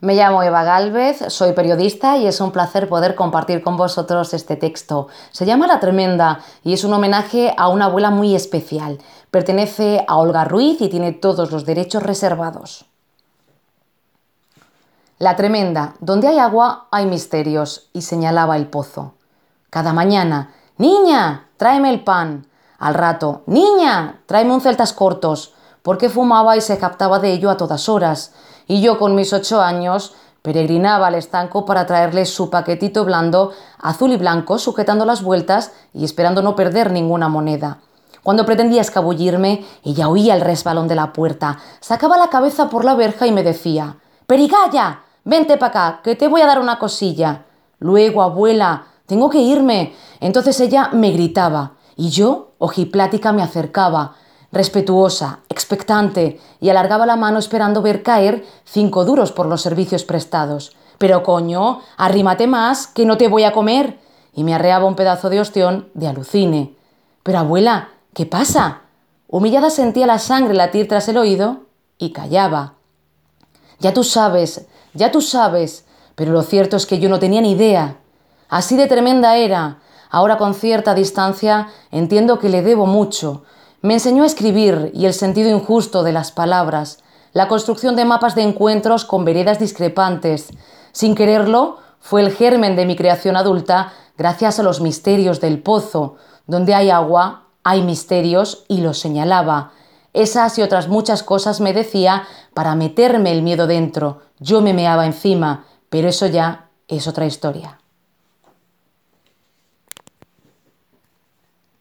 Me llamo Eva Galvez, soy periodista y es un placer poder compartir con vosotros este texto. Se llama La Tremenda y es un homenaje a una abuela muy especial. Pertenece a Olga Ruiz y tiene todos los derechos reservados. La Tremenda, donde hay agua hay misterios, y señalaba el pozo. Cada mañana, Niña, tráeme el pan. Al rato, Niña, tráeme un celtas cortos, porque fumaba y se captaba de ello a todas horas y yo con mis ocho años peregrinaba al estanco para traerle su paquetito blando, azul y blanco, sujetando las vueltas y esperando no perder ninguna moneda. Cuando pretendía escabullirme, ella oía el resbalón de la puerta, sacaba la cabeza por la verja y me decía Perigaya, vente para acá, que te voy a dar una cosilla. Luego, abuela, tengo que irme. Entonces ella me gritaba, y yo, ojiplática, me acercaba respetuosa, expectante, y alargaba la mano esperando ver caer cinco duros por los servicios prestados. Pero coño, arrímate más, que no te voy a comer. Y me arreaba un pedazo de ostión de alucine. Pero abuela, ¿qué pasa? Humillada sentía la sangre latir tras el oído y callaba. Ya tú sabes, ya tú sabes, pero lo cierto es que yo no tenía ni idea. Así de tremenda era. Ahora con cierta distancia entiendo que le debo mucho, me enseñó a escribir y el sentido injusto de las palabras, la construcción de mapas de encuentros con veredas discrepantes. Sin quererlo, fue el germen de mi creación adulta gracias a los misterios del pozo. Donde hay agua, hay misterios y los señalaba. Esas y otras muchas cosas me decía para meterme el miedo dentro. Yo me meaba encima, pero eso ya es otra historia.